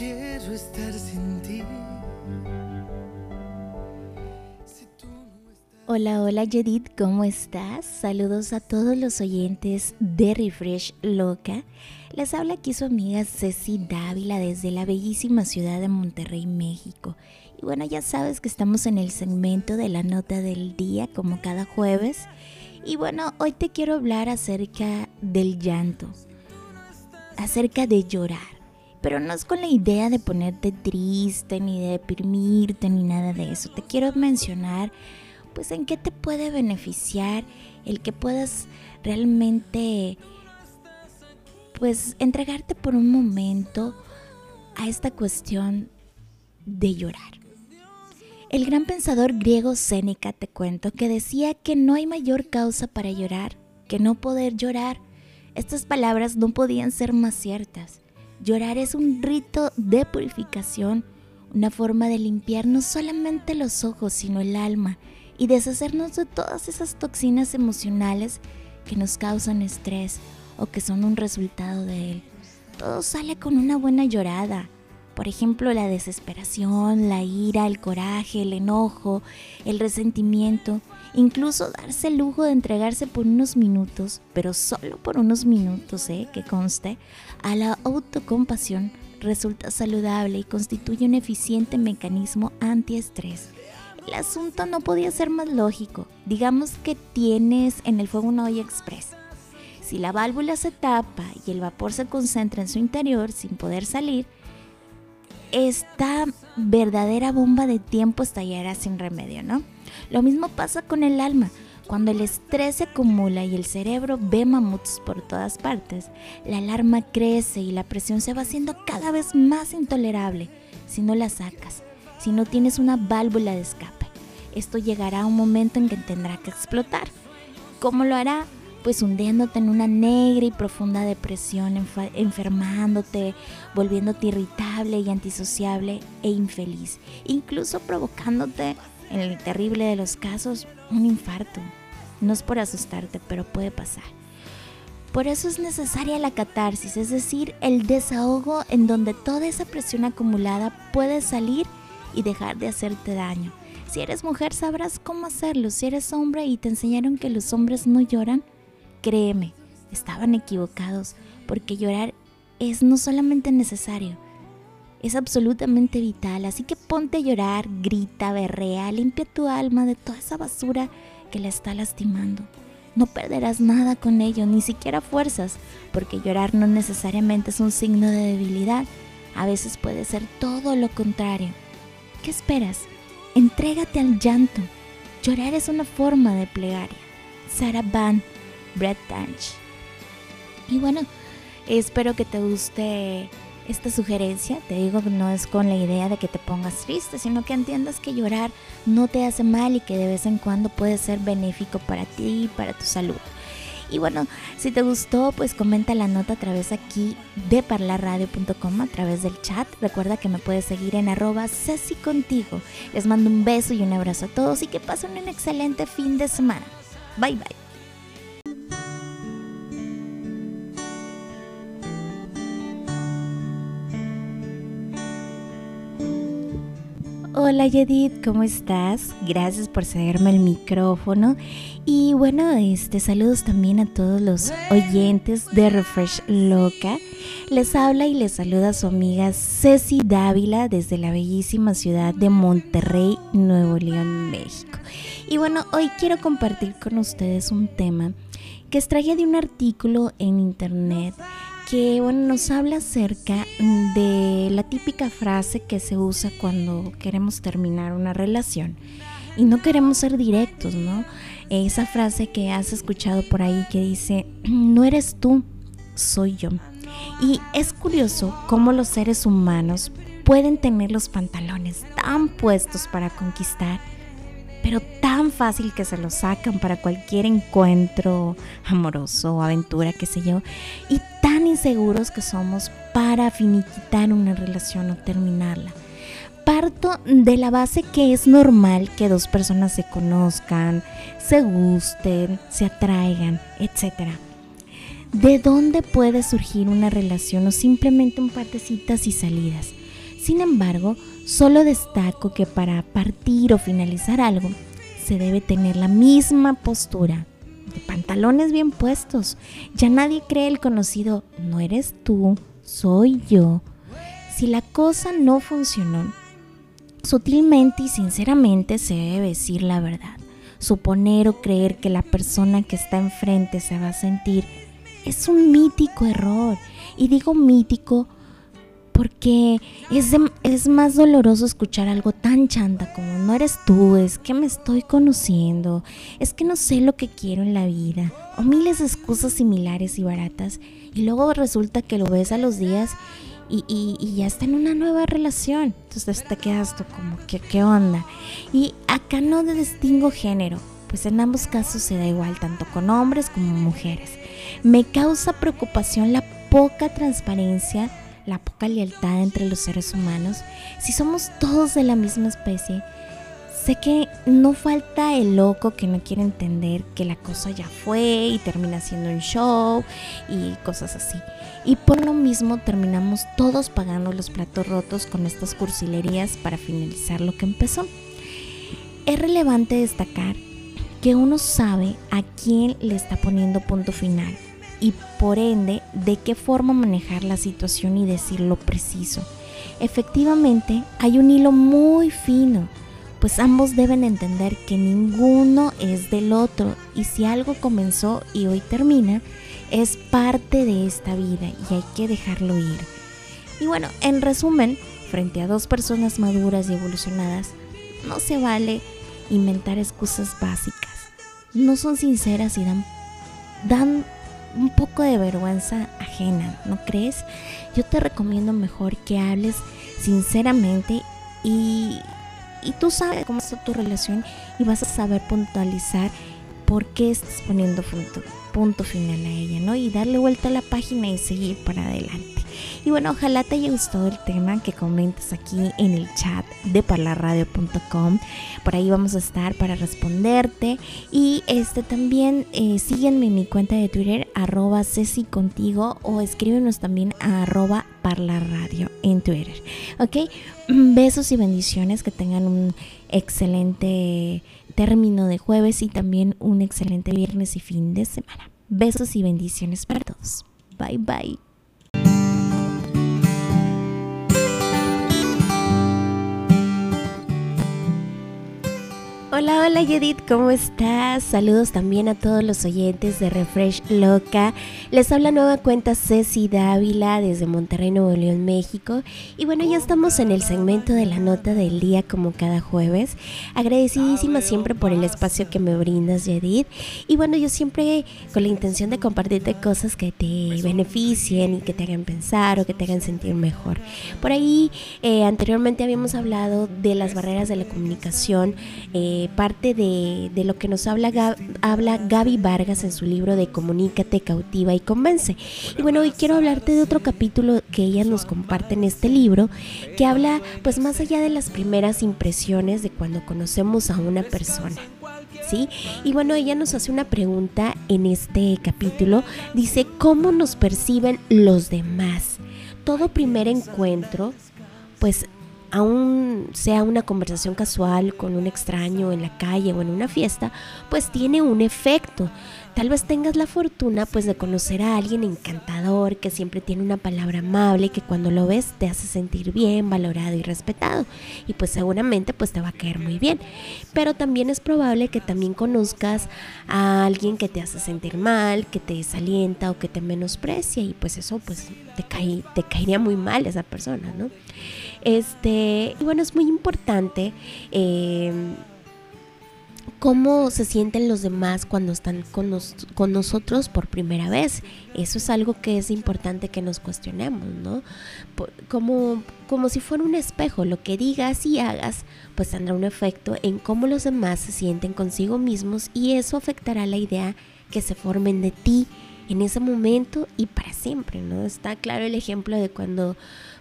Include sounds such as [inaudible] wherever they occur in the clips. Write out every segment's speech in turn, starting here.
quiero estar sin ti. Hola, hola Judith, ¿cómo estás? Saludos a todos los oyentes de Refresh Loca. Les habla aquí su amiga Ceci Dávila desde la bellísima ciudad de Monterrey, México. Y bueno, ya sabes que estamos en el segmento de la nota del día como cada jueves. Y bueno, hoy te quiero hablar acerca del llanto, acerca de llorar. Pero no es con la idea de ponerte triste, ni de deprimirte, ni nada de eso. Te quiero mencionar pues en qué te puede beneficiar el que puedas realmente pues entregarte por un momento a esta cuestión de llorar. El gran pensador griego Séneca, te cuento, que decía que no hay mayor causa para llorar que no poder llorar. Estas palabras no podían ser más ciertas. Llorar es un rito de purificación, una forma de limpiar no solamente los ojos, sino el alma y deshacernos de todas esas toxinas emocionales que nos causan estrés o que son un resultado de él. Todo sale con una buena llorada. Por ejemplo, la desesperación, la ira, el coraje, el enojo, el resentimiento, incluso darse el lujo de entregarse por unos minutos, pero solo por unos minutos, ¿eh? que conste, a la autocompasión resulta saludable y constituye un eficiente mecanismo antiestrés el asunto no podía ser más lógico. Digamos que tienes en el fuego una olla express. Si la válvula se tapa y el vapor se concentra en su interior sin poder salir, esta verdadera bomba de tiempo estallará sin remedio, ¿no? Lo mismo pasa con el alma. Cuando el estrés se acumula y el cerebro ve mamuts por todas partes, la alarma crece y la presión se va haciendo cada vez más intolerable si no la sacas si no tienes una válvula de escape. Esto llegará a un momento en que tendrá que explotar. ¿Cómo lo hará? Pues hundiéndote en una negra y profunda depresión, enfermándote, volviéndote irritable y antisociable e infeliz, incluso provocándote, en el terrible de los casos, un infarto. No es por asustarte, pero puede pasar. Por eso es necesaria la catarsis, es decir, el desahogo en donde toda esa presión acumulada puede salir y dejar de hacerte daño. Si eres mujer sabrás cómo hacerlo. Si eres hombre y te enseñaron que los hombres no lloran, créeme, estaban equivocados, porque llorar es no solamente necesario, es absolutamente vital. Así que ponte a llorar, grita, berrea, limpia tu alma de toda esa basura que la está lastimando. No perderás nada con ello, ni siquiera fuerzas, porque llorar no necesariamente es un signo de debilidad, a veces puede ser todo lo contrario. ¿Qué esperas? Entrégate al llanto. Llorar es una forma de plegaria. Sarah Van Tanch. Y bueno, espero que te guste esta sugerencia. Te digo que no es con la idea de que te pongas triste, sino que entiendas que llorar no te hace mal y que de vez en cuando puede ser benéfico para ti y para tu salud. Y bueno, si te gustó, pues comenta la nota a través aquí de parlarradio.com, a través del chat. Recuerda que me puedes seguir en arroba Ceci contigo. Les mando un beso y un abrazo a todos y que pasen un excelente fin de semana. Bye bye. Hola Yedid, ¿cómo estás? Gracias por cederme el micrófono. Y bueno, este saludos también a todos los oyentes de Refresh Loca. Les habla y les saluda su amiga Ceci Dávila desde la bellísima ciudad de Monterrey, Nuevo León, México. Y bueno, hoy quiero compartir con ustedes un tema que extraje de un artículo en internet que bueno, nos habla acerca de la típica frase que se usa cuando queremos terminar una relación y no queremos ser directos, ¿no? Esa frase que has escuchado por ahí que dice, [clears throat] no eres tú, soy yo. Y es curioso cómo los seres humanos pueden tener los pantalones tan puestos para conquistar pero tan fácil que se lo sacan para cualquier encuentro amoroso aventura, qué sé yo, y tan inseguros que somos para finiquitar una relación o terminarla. Parto de la base que es normal que dos personas se conozcan, se gusten, se atraigan, etc. ¿De dónde puede surgir una relación o simplemente un par citas y salidas? Sin embargo, solo destaco que para partir o finalizar algo, se debe tener la misma postura, pantalones bien puestos. Ya nadie cree el conocido, no eres tú, soy yo. Si la cosa no funcionó, sutilmente y sinceramente se debe decir la verdad. Suponer o creer que la persona que está enfrente se va a sentir es un mítico error. Y digo mítico porque es, es más doloroso escuchar algo tan chanta como no eres tú, es que me estoy conociendo, es que no sé lo que quiero en la vida, o miles de excusas similares y baratas, y luego resulta que lo ves a los días y, y, ya está en una nueva relación. Entonces te quedas tú como, ¿qué, ¿qué onda? Y acá no distingo género, pues en ambos casos se da igual, tanto con hombres como mujeres. Me causa preocupación la poca transparencia la poca lealtad entre los seres humanos, si somos todos de la misma especie, sé que no falta el loco que no quiere entender que la cosa ya fue y termina siendo un show y cosas así. Y por lo mismo terminamos todos pagando los platos rotos con estas cursilerías para finalizar lo que empezó. Es relevante destacar que uno sabe a quién le está poniendo punto final y por ende de qué forma manejar la situación y decir lo preciso. Efectivamente, hay un hilo muy fino, pues ambos deben entender que ninguno es del otro y si algo comenzó y hoy termina, es parte de esta vida y hay que dejarlo ir. Y bueno, en resumen, frente a dos personas maduras y evolucionadas, no se vale inventar excusas básicas. No son sinceras y dan, un poco de vergüenza ajena, ¿no crees? Yo te recomiendo mejor que hables sinceramente y, y tú sabes cómo está tu relación y vas a saber puntualizar por qué estás poniendo punto, punto final a ella, ¿no? Y darle vuelta a la página y seguir para adelante. Y bueno, ojalá te haya gustado el tema que comentes aquí en el chat de parlarradio.com. Por ahí vamos a estar para responderte. Y este también eh, sígueme en mi cuenta de Twitter, arroba Ceci o escríbenos también a arroba parlarradio en Twitter. ¿Ok? Besos y bendiciones, que tengan un excelente término de jueves y también un excelente viernes y fin de semana. Besos y bendiciones para todos. Bye bye. Hola, hola Judith, ¿cómo estás? Saludos también a todos los oyentes de Refresh Loca. Les habla nueva cuenta Ceci Dávila desde Monterrey, Nuevo León, México. Y bueno, ya estamos en el segmento de la nota del día como cada jueves. Agradecidísima siempre por el espacio que me brindas, Judith. Y bueno, yo siempre con la intención de compartirte cosas que te beneficien y que te hagan pensar o que te hagan sentir mejor. Por ahí, eh, anteriormente habíamos hablado de las barreras de la comunicación. Eh, parte de, lo que nos habla, habla Gaby Vargas en su libro de Comunícate, cautiva y convence. Y bueno, hoy quiero hablarte de otro capítulo que ella nos comparte en este libro, que habla pues más allá de las primeras impresiones de cuando conocemos a una persona. ¿Sí? Y bueno, ella nos hace una pregunta en este capítulo. Dice, ¿cómo nos perciben los demás? Todo primer encuentro, pues aún sea una conversación casual con un extraño en la calle o en una fiesta, pues tiene un efecto. Tal vez tengas la fortuna pues de conocer a alguien encantador que siempre tiene una palabra amable que cuando lo ves te hace sentir bien, valorado y respetado y pues seguramente pues te va a caer muy bien. Pero también es probable que también conozcas a alguien que te hace sentir mal, que te desalienta o que te menosprecia y pues eso pues te, cae, te caería muy mal esa persona, ¿no? Este, y bueno, es muy importante eh, cómo se sienten los demás cuando están con, con, nosotros por primera vez. Eso es algo que es importante que nos cuestionemos, ¿no? como, como si fuera un espejo, lo que digas y hagas, pues tendrá un efecto en cómo los demás se sienten consigo mismos y eso afectará la idea que se formen de ti en ese momento y para siempre, ¿no? Está claro el ejemplo de cuando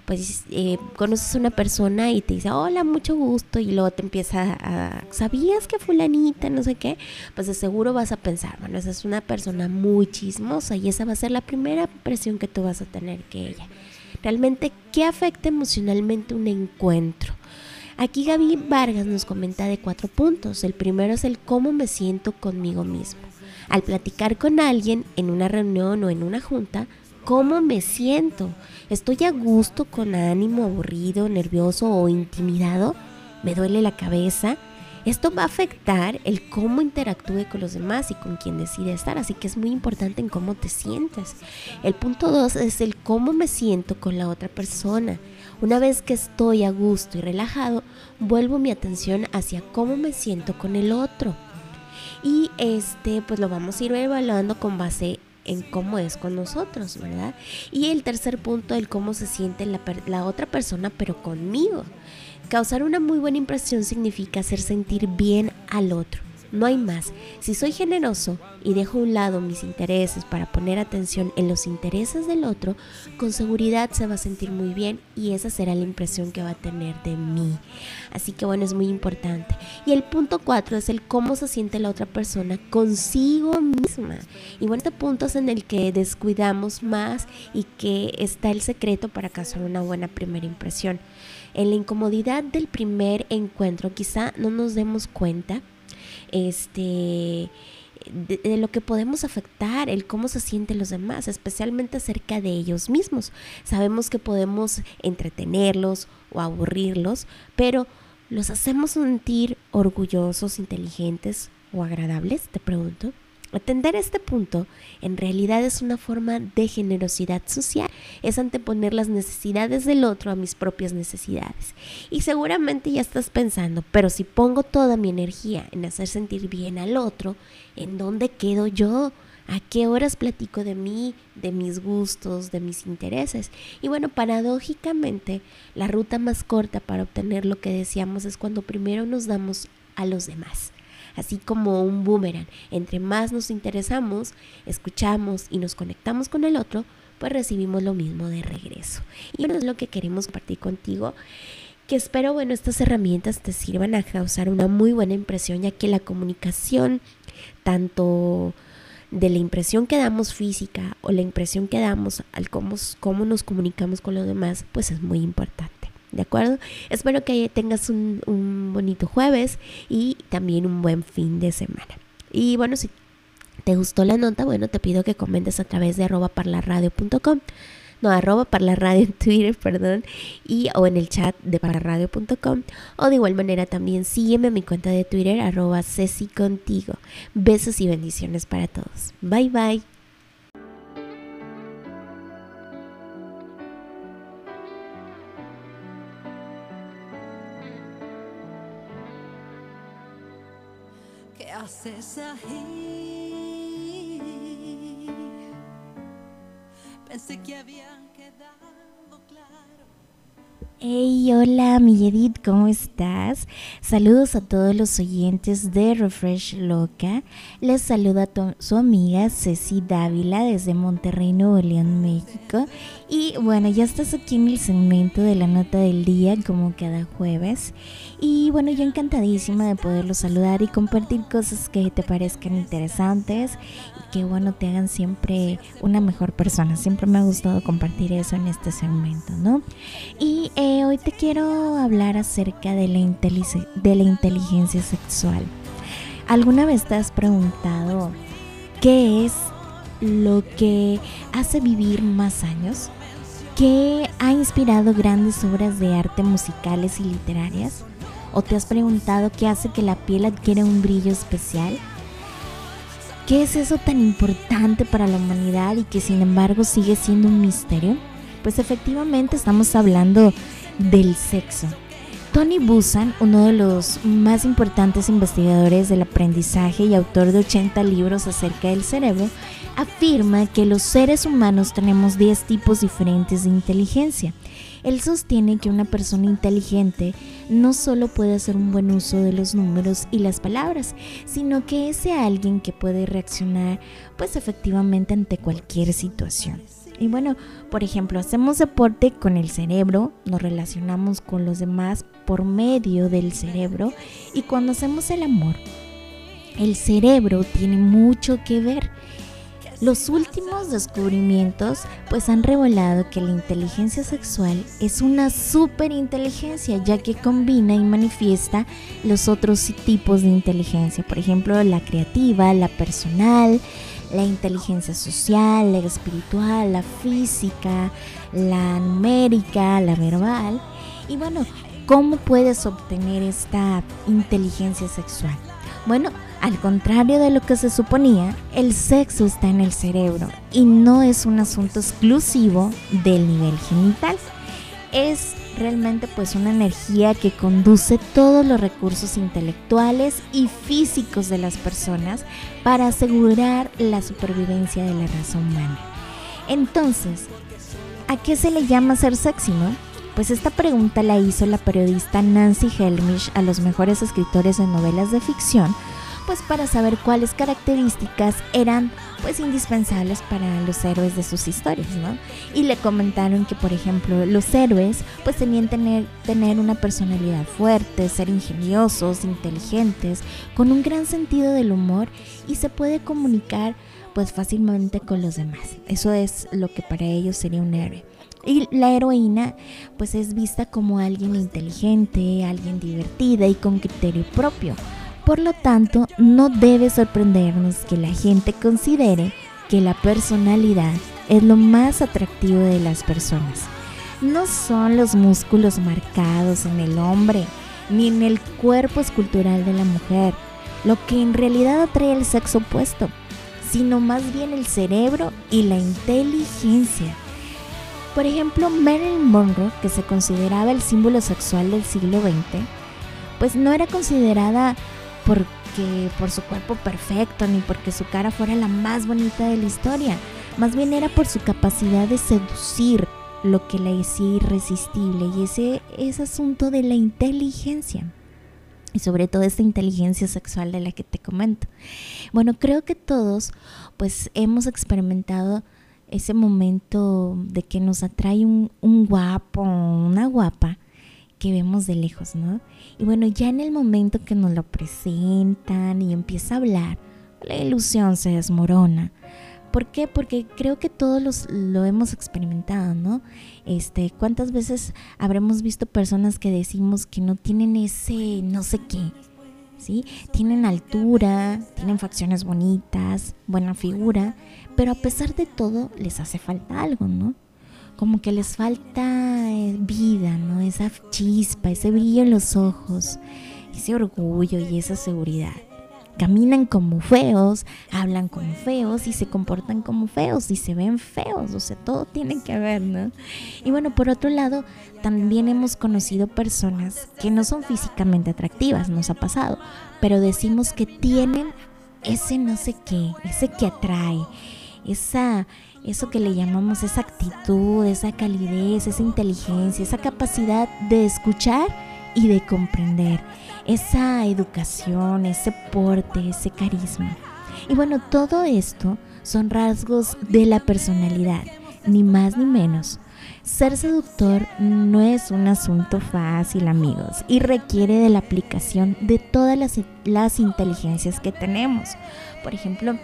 pues eh, conoces a una persona y te dice, hola, mucho gusto, y luego te empieza a, ¿sabías que fulanita, no sé qué? Pues de seguro vas a pensar, bueno, esa es una persona muy chismosa y esa va a ser la primera impresión que tú vas a tener que ella. Realmente, ¿qué afecta emocionalmente un encuentro? Aquí Gaby Vargas nos comenta de cuatro puntos. El primero es el cómo me siento conmigo mismo. Al platicar con alguien en una reunión o en una junta, ¿cómo me siento? ¿Estoy a gusto, con ánimo, aburrido, nervioso o intimidado? ¿Me duele la cabeza? Esto va a afectar el cómo interactúe con los demás y con quien decide estar, así que es muy importante en cómo te sientes. El punto dos es el cómo me siento con la otra persona. Una vez que estoy a gusto y relajado, vuelvo mi atención hacia cómo me siento con el otro. Y este, pues lo vamos a ir evaluando con base en cómo es con nosotros, ¿verdad? Y el tercer punto, el cómo se siente la, la otra persona, pero conmigo. Causar una muy buena impresión significa hacer sentir bien al otro no hay más. Si soy generoso y dejo a un lado mis intereses para poner atención en los intereses del otro, con seguridad se va a sentir muy bien y esa será la impresión que va a tener de mí. Así que bueno, es muy importante. Y el punto cuatro es el cómo se siente la otra persona consigo misma. Y bueno, este punto es en el que descuidamos más y que está el secreto para causar una buena primera impresión. En la incomodidad del primer encuentro quizá no nos demos cuenta este, de, lo que podemos afectar, el cómo se sienten los demás, especialmente acerca de ellos mismos. Sabemos que podemos entretenerlos o aburrirlos, pero ¿los hacemos sentir orgullosos, inteligentes o agradables? Te pregunto. Atender este punto en realidad es una forma de generosidad social, es anteponer las necesidades del otro a mis propias necesidades. Y seguramente ya estás pensando, pero si pongo toda mi energía en hacer sentir bien al otro, ¿en dónde quedo yo? ¿A qué horas platico de mí, de mis gustos, de mis intereses? Y bueno, paradójicamente, la ruta más corta para obtener lo que deseamos es cuando primero nos damos a los demás así como un boomerang. Entre más nos interesamos, escuchamos y nos conectamos con el otro, pues recibimos lo mismo de regreso. Y eso es lo que queremos compartir contigo que espero, bueno, estas herramientas te sirvan a causar una muy buena impresión, ya que la comunicación, tanto de la impresión que damos física o la impresión que damos al cómo, cómo nos comunicamos con los demás, pues es muy importante. ¿De acuerdo? Espero que tengas un, un bonito jueves y también un buen fin de semana. Y bueno, si te gustó la nota, bueno, te pido que comentes a través de arroba parlaradio.com no, arroba parlaradio en Twitter, [laughs] perdón, y o en el chat de parlaradio.com, o de igual manera también sígueme en mi cuenta de Twitter, arroba Ceci Contigo. Besos y bendiciones para todos. Bye bye. Pensé que había. Hey, hola, mi Edith, ¿cómo estás? Saludos a todos los oyentes de Refresh Loca. Les saluda su amiga Ceci Dávila desde Monterrey, Nuevo León, México. Y bueno, ya estás aquí en el segmento de la nota del día, como cada jueves. Y bueno, yo encantadísima de poderlos saludar y compartir cosas que te parezcan interesantes y que bueno, te hagan siempre una mejor persona. Siempre me ha gustado compartir eso en este segmento, ¿no? Y hoy te quiero hablar acerca de la, de la inteligencia sexual. ¿Alguna vez te has preguntado qué es lo que hace vivir más años? ¿Qué ha inspirado grandes obras de arte musicales y literarias? ¿O te has preguntado qué hace que la piel adquiera un brillo especial? ¿Qué es eso tan importante para la humanidad y que sin embargo sigue siendo un misterio? Pues efectivamente estamos hablando del sexo. Tony Busan, uno de los más importantes investigadores del aprendizaje y autor de 80 libros acerca del cerebro, afirma que los seres humanos tenemos 10 tipos diferentes de inteligencia él sostiene que una persona inteligente no solo puede hacer un buen uso de los números y las palabras, sino que es alguien que puede reaccionar pues efectivamente ante cualquier situación. Y bueno, por ejemplo, hacemos deporte con el cerebro, nos relacionamos con los demás por medio del cerebro y cuando hacemos el amor, el cerebro tiene mucho que ver. Los últimos descubrimientos pues han revelado que la inteligencia sexual es una superinteligencia ya que combina y manifiesta los otros tipos de inteligencia, por ejemplo la creativa, la personal, la inteligencia social, la espiritual, la física, la numérica, la verbal. Y bueno, ¿cómo puedes obtener esta inteligencia sexual? Bueno, al contrario de lo que se suponía, el sexo está en el cerebro y no es un asunto exclusivo del nivel genital. Es realmente pues una energía que conduce todos los recursos intelectuales y físicos de las personas para asegurar la supervivencia de la raza humana. Entonces, ¿a qué se le llama ser sexy? Pues esta pregunta la hizo la periodista Nancy Helmish a los mejores escritores de novelas de ficción pues para saber cuáles características eran pues indispensables para los héroes de sus historias, ¿no? Y le comentaron que por ejemplo los héroes pues tenían tener, tener una personalidad fuerte, ser ingeniosos, inteligentes, con un gran sentido del humor y se puede comunicar pues fácilmente con los demás. Eso es lo que para ellos sería un héroe. Y la heroína pues es vista como alguien inteligente, alguien divertida y con criterio propio por lo tanto, no debe sorprendernos que la gente considere que la personalidad es lo más atractivo de las personas. No son los músculos marcados en el hombre, ni en el cuerpo escultural de la mujer, lo que en realidad atrae el sexo opuesto, sino más bien el cerebro y la inteligencia. Por ejemplo, Marilyn Monroe, que se consideraba el símbolo sexual del siglo XX, pues no era considerada porque por su cuerpo perfecto ni porque su cara fuera la más bonita de la historia. Más bien era por su capacidad de seducir lo que la hacía irresistible y ese es asunto de la inteligencia y sobre todo esta inteligencia sexual de la que te comento. Bueno, creo que todos pues hemos experimentado ese momento de que nos atrae un, un guapo, una guapa que vemos de lejos, ¿no? Y bueno, ya en el momento que nos lo presentan y empieza a hablar, la ilusión se desmorona. ¿Por qué? Porque creo que todos los, lo hemos experimentado, ¿no? Este, ¿cuántas veces habremos visto personas que decimos que no tienen ese no sé qué? ¿Sí? Tienen altura, tienen facciones bonitas, buena figura, pero a pesar de todo les hace falta algo, ¿no? Como que les falta eh, vida, ¿no? Esa chispa, ese brillo en los ojos, ese orgullo y esa seguridad. Caminan como feos, hablan como feos y se comportan como feos y se ven feos, o sea, todo tiene que ver, ¿no? Y bueno, por otro lado, también hemos conocido personas que no son físicamente atractivas, nos ha pasado, pero decimos que tienen ese no sé qué, ese que atrae, esa eso que le llamamos esa actitud, esa calidez, esa inteligencia, esa capacidad de escuchar y de comprender, esa educación, ese porte, ese carisma. Y bueno, todo esto son rasgos de la personalidad, ni más ni menos. Ser seductor no es un asunto fácil, amigos, y requiere de la aplicación de todas las, las inteligencias que tenemos. Por ejemplo,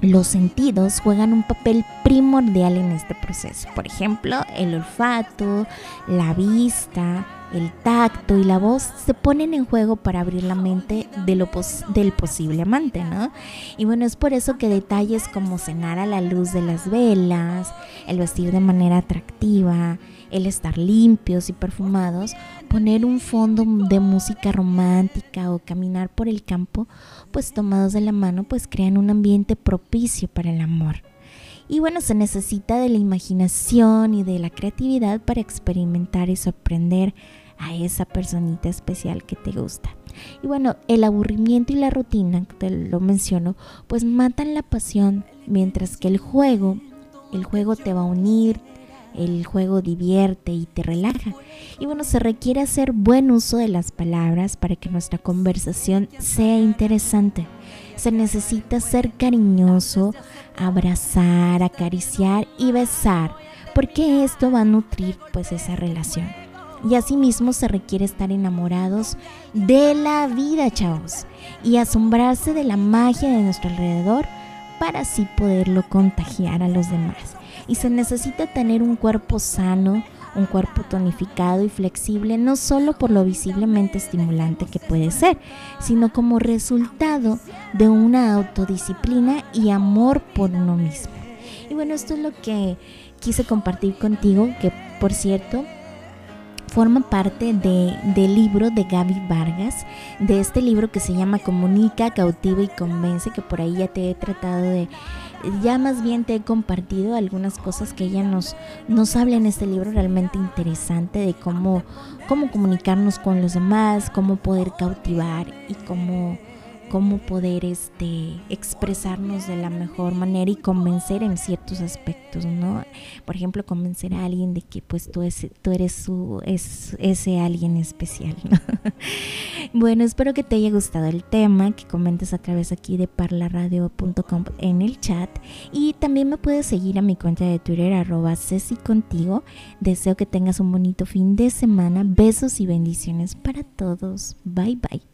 los sentidos juegan un papel primordial en este proceso. Por ejemplo, el olfato, la vista, el tacto y la voz se ponen en juego para abrir la mente de lo del posible amante, ¿no? Y bueno, es por eso que detalles como cenar a la luz de las velas, el vestir de manera atractiva, el estar limpios y perfumados, poner un fondo de música romántica o caminar por el campo, pues tomados de la mano, pues crean un ambiente propicio para el amor. Y bueno, se necesita de la imaginación y de la creatividad para experimentar y sorprender a esa personita especial que te gusta. Y bueno, el aburrimiento y la rutina, te lo menciono, pues matan la pasión, mientras que el juego, el juego te va a unir, el juego divierte y te relaja. Y bueno, se requiere hacer buen uso de las palabras para que nuestra conversación sea interesante. Se necesita ser cariñoso, abrazar, acariciar y besar, porque esto va a nutrir pues esa relación. Y asimismo se requiere estar enamorados de la vida, chavos, y asombrarse de la magia de nuestro alrededor para así poderlo contagiar a los demás. Y se necesita tener un cuerpo sano, un cuerpo tonificado y flexible, no solo por lo visiblemente estimulante que puede ser, sino como resultado de una autodisciplina y amor por uno mismo. Y bueno, esto es lo que quise compartir contigo, que por cierto, forma parte de, del libro de Gaby Vargas, de este libro que se llama Comunica, Cautiva y Convence, que por ahí ya te he tratado de, ya más bien te he compartido algunas cosas que ella nos, nos habla en este libro realmente interesante de cómo, cómo comunicarnos con los demás, cómo poder cautivar y cómo cómo poder este, expresarnos de la mejor manera y convencer en ciertos aspectos, ¿no? Por ejemplo, convencer a alguien de que pues tú, es, tú eres su, es, ese alguien especial, [laughs] bueno, espero que te haya gustado el tema, que comentes a través aquí de parlaradio.com en el chat y también me puedes seguir a mi cuenta de Twitter arroba Ceci. Deseo que tengas un bonito fin de semana. Besos y bendiciones para todos. Bye bye.